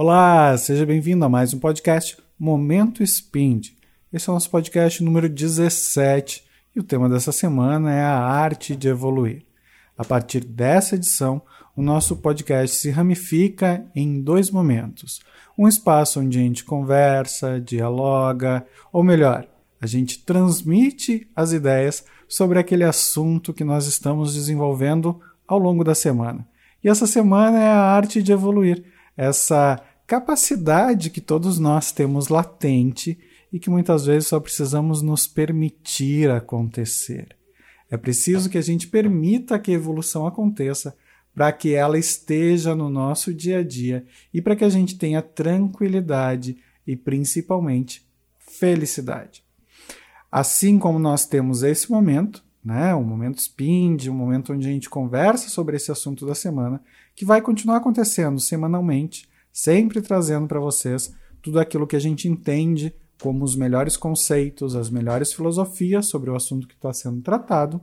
Olá, seja bem-vindo a mais um podcast Momento Spind. Esse é o nosso podcast número 17 e o tema dessa semana é a arte de evoluir. A partir dessa edição, o nosso podcast se ramifica em dois momentos. Um espaço onde a gente conversa, dialoga, ou melhor, a gente transmite as ideias sobre aquele assunto que nós estamos desenvolvendo ao longo da semana. E essa semana é a arte de evoluir, essa capacidade que todos nós temos latente e que muitas vezes só precisamos nos permitir acontecer. É preciso que a gente permita que a evolução aconteça para que ela esteja no nosso dia a dia e para que a gente tenha tranquilidade e principalmente felicidade. Assim como nós temos esse momento, né, um momento SPIND, um momento onde a gente conversa sobre esse assunto da semana, que vai continuar acontecendo semanalmente, sempre trazendo para vocês tudo aquilo que a gente entende como os melhores conceitos, as melhores filosofias sobre o assunto que está sendo tratado.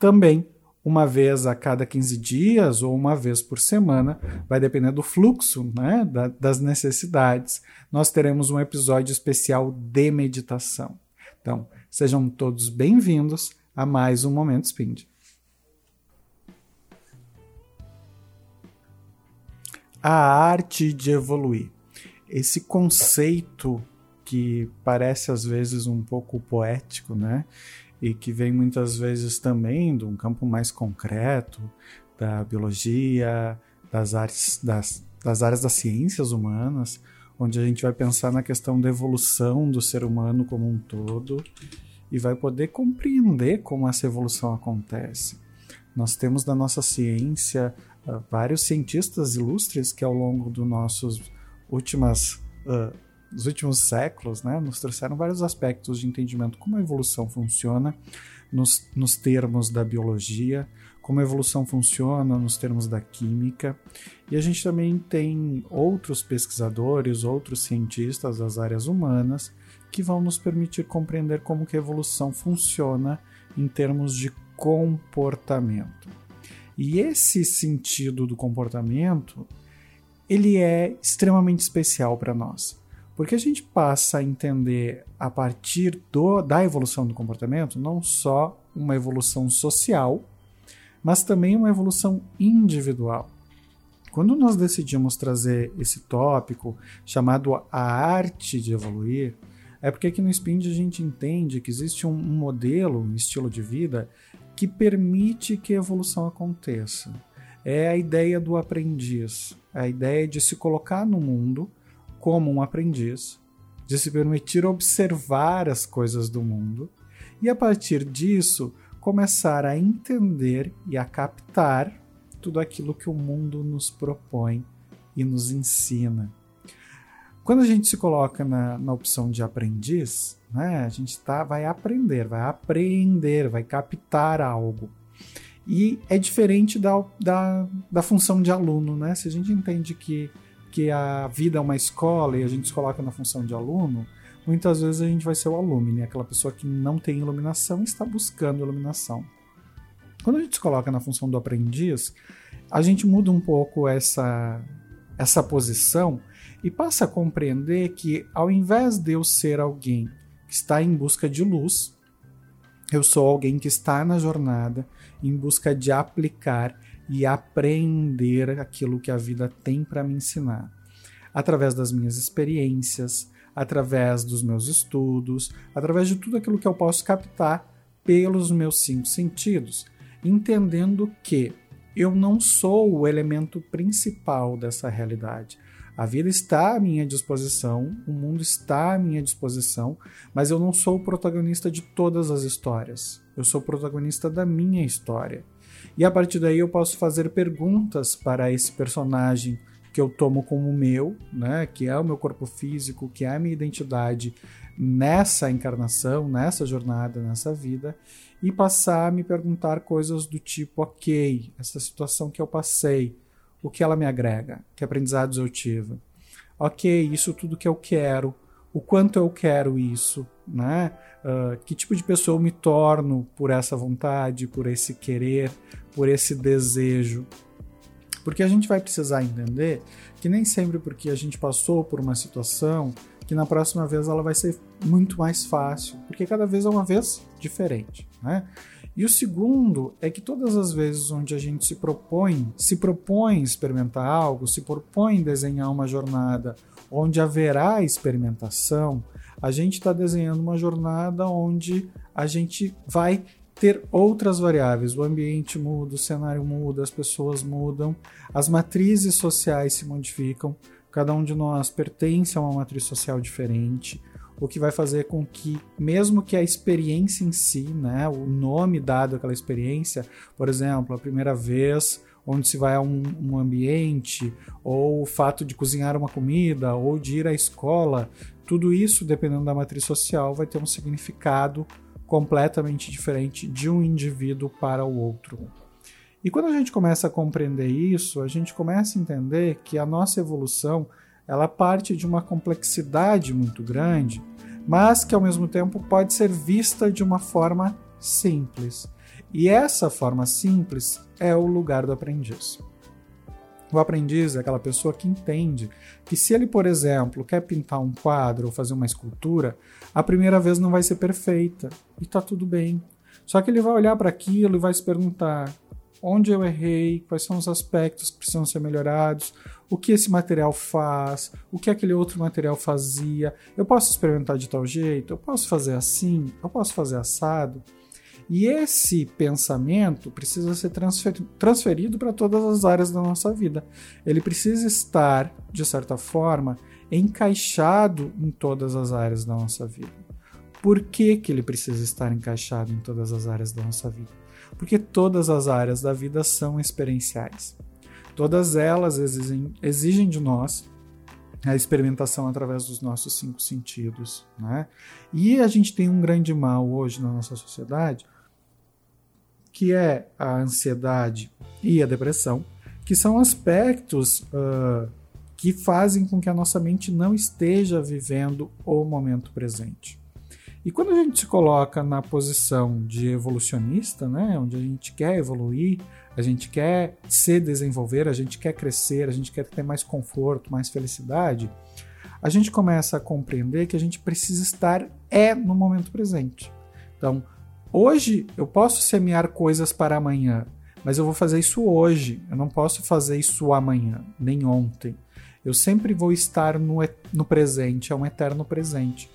Também, uma vez a cada 15 dias ou uma vez por semana, vai depender do fluxo, né, da, das necessidades, nós teremos um episódio especial de meditação. Então, sejam todos bem-vindos a mais um Momento Spind. A arte de evoluir. Esse conceito que parece às vezes um pouco poético, né? E que vem muitas vezes também de um campo mais concreto, da biologia, das áreas das, das áreas das ciências humanas, onde a gente vai pensar na questão da evolução do ser humano como um todo e vai poder compreender como essa evolução acontece. Nós temos da nossa ciência vários cientistas ilustres que ao longo dos nossos últimas uh, dos últimos séculos, né, nos trouxeram vários aspectos de entendimento como a evolução funciona nos, nos termos da biologia, como a evolução funciona nos termos da química. E a gente também tem outros pesquisadores, outros cientistas das áreas humanas que vão nos permitir compreender como que a evolução funciona em termos de comportamento. E esse sentido do comportamento, ele é extremamente especial para nós. Porque a gente passa a entender a partir do, da evolução do comportamento não só uma evolução social, mas também uma evolução individual. Quando nós decidimos trazer esse tópico chamado a arte de evoluir, é porque aqui no Spind a gente entende que existe um, um modelo, um estilo de vida que permite que a evolução aconteça. É a ideia do aprendiz, a ideia de se colocar no mundo como um aprendiz, de se permitir observar as coisas do mundo e a partir disso começar a entender e a captar tudo aquilo que o mundo nos propõe e nos ensina. Quando a gente se coloca na, na opção de aprendiz, né, a gente tá, vai aprender, vai aprender, vai captar algo. E é diferente da, da, da função de aluno. Né? Se a gente entende que, que a vida é uma escola e a gente se coloca na função de aluno, muitas vezes a gente vai ser o aluno, né? aquela pessoa que não tem iluminação e está buscando iluminação. Quando a gente se coloca na função do aprendiz, a gente muda um pouco essa, essa posição e passa a compreender que, ao invés de eu ser alguém que está em busca de luz, eu sou alguém que está na jornada em busca de aplicar e aprender aquilo que a vida tem para me ensinar. Através das minhas experiências, através dos meus estudos, através de tudo aquilo que eu posso captar pelos meus cinco sentidos, entendendo que eu não sou o elemento principal dessa realidade. A vida está à minha disposição, o mundo está à minha disposição, mas eu não sou o protagonista de todas as histórias. Eu sou o protagonista da minha história. E a partir daí eu posso fazer perguntas para esse personagem que eu tomo como meu, né, que é o meu corpo físico, que é a minha identidade nessa encarnação, nessa jornada, nessa vida, e passar a me perguntar coisas do tipo, ok, essa situação que eu passei, o que ela me agrega, que aprendizados eu tive. Ok, isso tudo que eu quero, o quanto eu quero isso, né? Uh, que tipo de pessoa eu me torno por essa vontade, por esse querer, por esse desejo. Porque a gente vai precisar entender que nem sempre porque a gente passou por uma situação que na próxima vez ela vai ser muito mais fácil, porque cada vez é uma vez diferente, né? E o segundo é que todas as vezes onde a gente se propõe, se propõe experimentar algo, se propõe desenhar uma jornada onde haverá experimentação, a gente está desenhando uma jornada onde a gente vai ter outras variáveis. O ambiente muda, o cenário muda, as pessoas mudam, as matrizes sociais se modificam, cada um de nós pertence a uma matriz social diferente, o que vai fazer com que, mesmo que a experiência em si, né, o nome dado àquela experiência, por exemplo, a primeira vez onde se vai a um, um, ambiente, ou o fato de cozinhar uma comida, ou de ir à escola, tudo isso, dependendo da matriz social, vai ter um significado completamente diferente de um indivíduo para o outro. E quando a gente começa a compreender isso, a gente começa a entender que a nossa evolução ela parte de uma complexidade muito grande, mas que ao mesmo tempo pode ser vista de uma forma simples. E essa forma simples é o lugar do aprendiz. O aprendiz é aquela pessoa que entende que se ele, por exemplo, quer pintar um quadro ou fazer uma escultura, a primeira vez não vai ser perfeita e está tudo bem. Só que ele vai olhar para aquilo e vai se perguntar: onde eu errei, quais são os aspectos que precisam ser melhorados, o que esse material faz, o que aquele outro material fazia. Eu posso experimentar de tal jeito, eu posso fazer assim, eu posso fazer assado. E esse pensamento precisa ser transferido para todas as áreas da nossa vida. Ele precisa estar, de certa forma, encaixado em todas as áreas da nossa vida. Por que, que ele precisa estar encaixado em todas as áreas da nossa vida? Porque todas as áreas da vida são experienciais. Todas elas exigem, exigem de nós a experimentação através dos nossos cinco sentidos. Né? E a gente tem um grande mal hoje na nossa sociedade, que é a ansiedade e a depressão, que são aspectos uh, que fazem com que a nossa mente não esteja vivendo o momento presente. E quando a gente se coloca na posição de evolucionista, né, onde a gente quer evoluir, a gente quer se desenvolver, a gente quer crescer, a gente quer ter mais conforto, mais felicidade, a gente começa a compreender que a gente precisa estar é no momento presente. Então, Hoje eu posso semear coisas para amanhã, mas eu vou fazer isso hoje. Eu não posso fazer isso amanhã, nem ontem. Eu sempre vou estar no, no presente, é um eterno presente.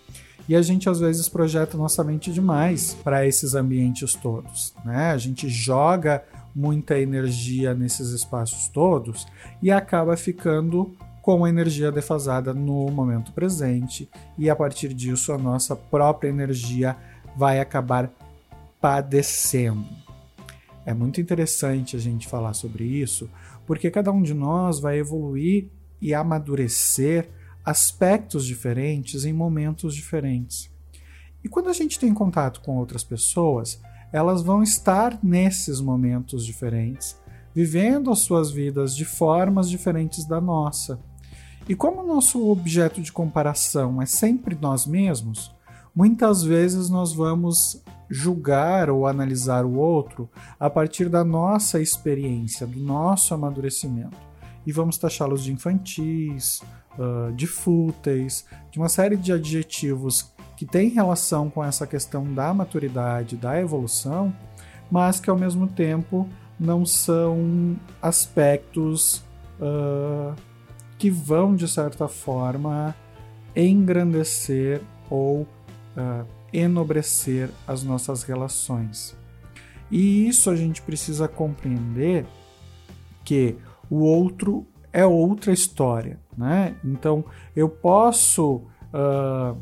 E a gente às vezes projeta nossa mente demais para esses ambientes todos. Né? A gente joga muita energia nesses espaços todos e acaba ficando com a energia defasada no momento presente, e a partir disso a nossa própria energia vai acabar padecendo. É muito interessante a gente falar sobre isso, porque cada um de nós vai evoluir e amadurecer aspectos diferentes em momentos diferentes. E quando a gente tem contato com outras pessoas, elas vão estar nesses momentos diferentes, vivendo as suas vidas de formas diferentes da nossa. E como o nosso objeto de comparação é sempre nós mesmos, muitas vezes nós vamos julgar ou analisar o outro a partir da nossa experiência, do nosso amadurecimento. E vamos taxá-los de infantis, uh, de fúteis, de uma série de adjetivos que têm relação com essa questão da maturidade, da evolução, mas que ao mesmo tempo não são aspectos uh, que vão, de certa forma, engrandecer ou uh, enobrecer as nossas relações. E isso a gente precisa compreender que o outro é outra história, né? Então eu posso uh,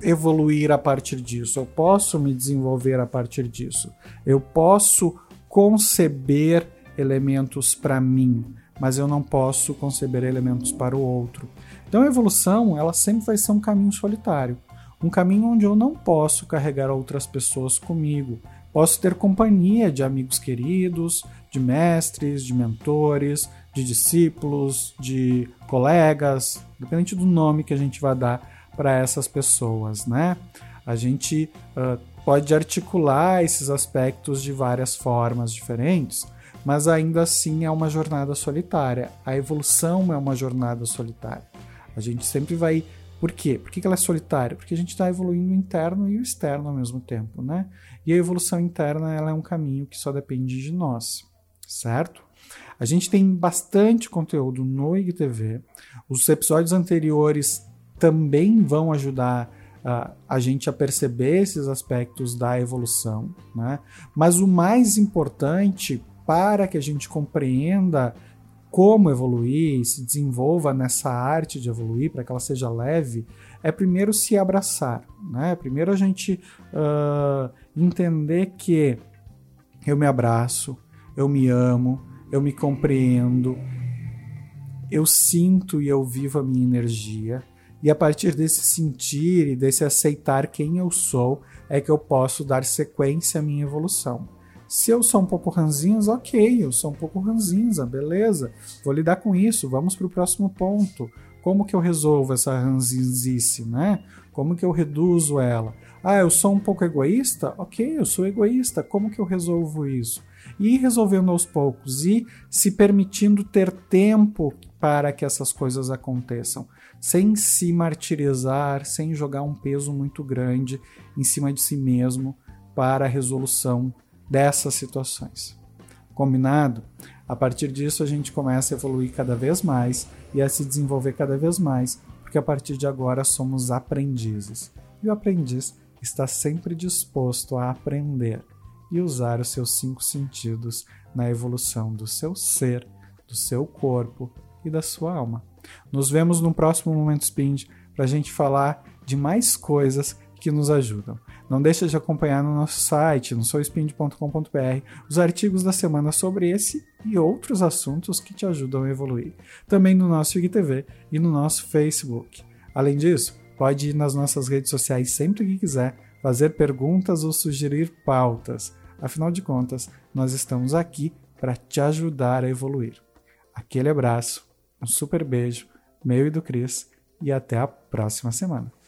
evoluir a partir disso, eu posso me desenvolver a partir disso, eu posso conceber elementos para mim, mas eu não posso conceber elementos para o outro. Então a evolução ela sempre vai ser um caminho solitário. Um caminho onde eu não posso carregar outras pessoas comigo. Posso ter companhia de amigos queridos, de mestres, de mentores, de discípulos, de colegas, dependente do nome que a gente vai dar para essas pessoas, né? A gente uh, pode articular esses aspectos de várias formas diferentes, mas ainda assim é uma jornada solitária. A evolução é uma jornada solitária. A gente sempre vai. Por quê? Por que ela é solitária? Porque a gente está evoluindo o interno e o externo ao mesmo tempo, né? E a evolução interna ela é um caminho que só depende de nós, certo? A gente tem bastante conteúdo no IGTV. Os episódios anteriores também vão ajudar uh, a gente a perceber esses aspectos da evolução, né? Mas o mais importante para que a gente compreenda como evoluir, se desenvolva nessa arte de evoluir, para que ela seja leve, é primeiro se abraçar, né? Primeiro a gente uh, entender que eu me abraço, eu me amo, eu me compreendo, eu sinto e eu vivo a minha energia. E a partir desse sentir e desse aceitar quem eu sou, é que eu posso dar sequência à minha evolução. Se eu sou um pouco ranzinza, ok, eu sou um pouco ranzinza, beleza, vou lidar com isso, vamos para o próximo ponto. Como que eu resolvo essa ranzinzice, né? Como que eu reduzo ela? Ah, eu sou um pouco egoísta? Ok, eu sou egoísta, como que eu resolvo isso? Ir resolvendo aos poucos e se permitindo ter tempo para que essas coisas aconteçam, sem se martirizar, sem jogar um peso muito grande em cima de si mesmo para a resolução dessas situações. Combinado? A partir disso, a gente começa a evoluir cada vez mais e a se desenvolver cada vez mais, porque a partir de agora somos aprendizes. E o aprendiz está sempre disposto a aprender e usar os seus cinco sentidos na evolução do seu ser, do seu corpo e da sua alma. Nos vemos no próximo Momento Spind para a gente falar de mais coisas que nos ajudam. Não deixe de acompanhar no nosso site, no souspind.com.br, os artigos da semana sobre esse e outros assuntos que te ajudam a evoluir. Também no nosso IGTV e no nosso Facebook. Além disso, pode ir nas nossas redes sociais sempre que quiser, fazer perguntas ou sugerir pautas. Afinal de contas, nós estamos aqui para te ajudar a evoluir. Aquele abraço, um super beijo, meu e do Cris, e até a próxima semana.